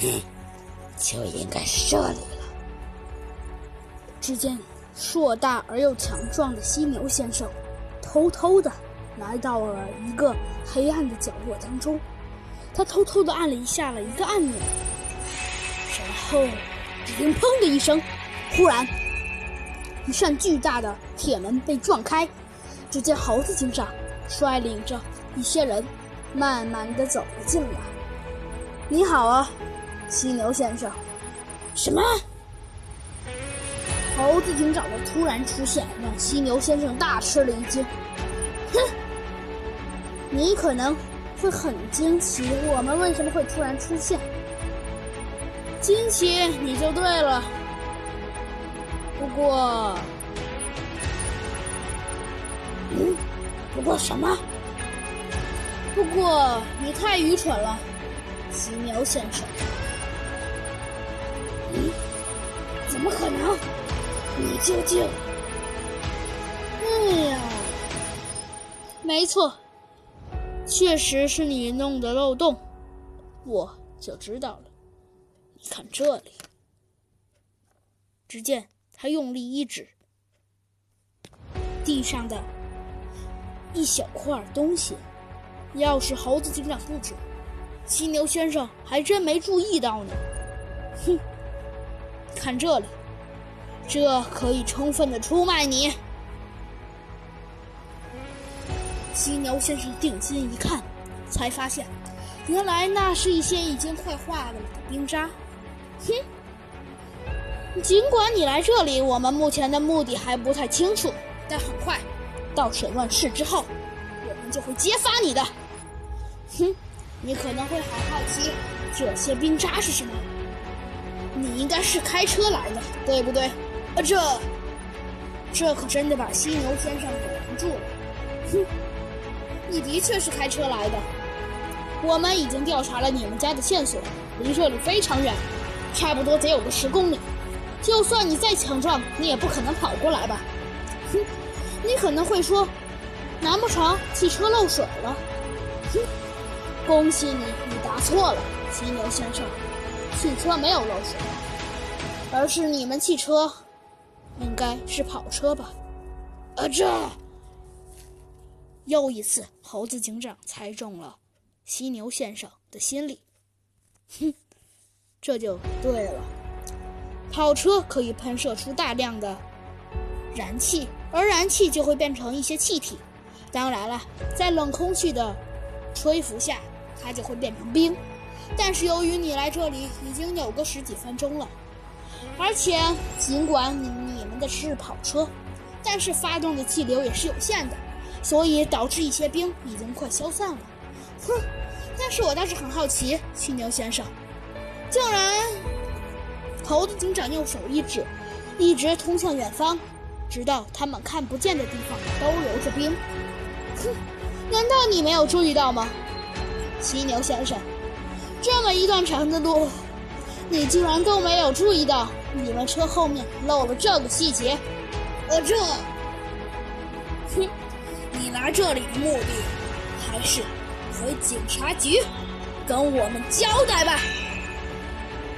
就应该是这里了。只见硕大而又强壮的犀牛先生，偷偷的来到了一个黑暗的角落当中。他偷偷的按了一下了一个按钮，然后只听“砰”的一声，忽然一扇巨大的铁门被撞开。只见猴子警长率领着一些人，慢慢的走了进来。你好啊，犀牛先生。什么？猴子警长的突然出现让犀牛先生大吃了一惊。哼，你可能会很惊奇，我们为什么会突然出现？惊奇你就对了。不过，嗯，不过什么？不过你太愚蠢了，犀牛先生。怎么可能？你究竟……哎呀，没错，确实是你弄的漏洞，我就知道了。你看这里，只见他用力一指，地上的一小块东西。要是猴子警长不指，犀牛先生还真没注意到呢。哼，看这里。这可以充分的出卖你。犀牛先生定睛一看，才发现，原来那是一些已经快化了的冰渣。哼！尽管你来这里，我们目前的目的还不太清楚，但很快，到审问室之后，我们就会揭发你的。哼！你可能会很好奇，这些冰渣是什么？你应该是开车来的，对不对？啊这，这可真的把犀牛先生给拦住了。哼，你的确是开车来的。我们已经调查了你们家的线索，离这里非常远，差不多得有个十公里。就算你再强壮，你也不可能跑过来吧？哼，你可能会说，难不成汽车漏水了？哼，恭喜你，你答错了，犀牛先生，汽车没有漏水，而是你们汽车。应该是跑车吧？啊，这又一次，猴子警长猜中了犀牛先生的心理。哼，这就对了。跑车可以喷射出大量的燃气，而燃气就会变成一些气体。当然了，在冷空气的吹拂下，它就会变成冰。但是由于你来这里已经有个十几分钟了。而且，尽管你你们的是跑车，但是发动的气流也是有限的，所以导致一些冰已经快消散了。哼！但是我倒是很好奇，犀牛先生，竟然……猴子警长用手一指，一直通向远方，直到他们看不见的地方都留着冰。哼！难道你没有注意到吗，犀牛先生？这么一段长的路。你竟然都没有注意到，你们车后面漏了这个细节。我这，哼，你来这里的目的，还是回警察局跟我们交代吧。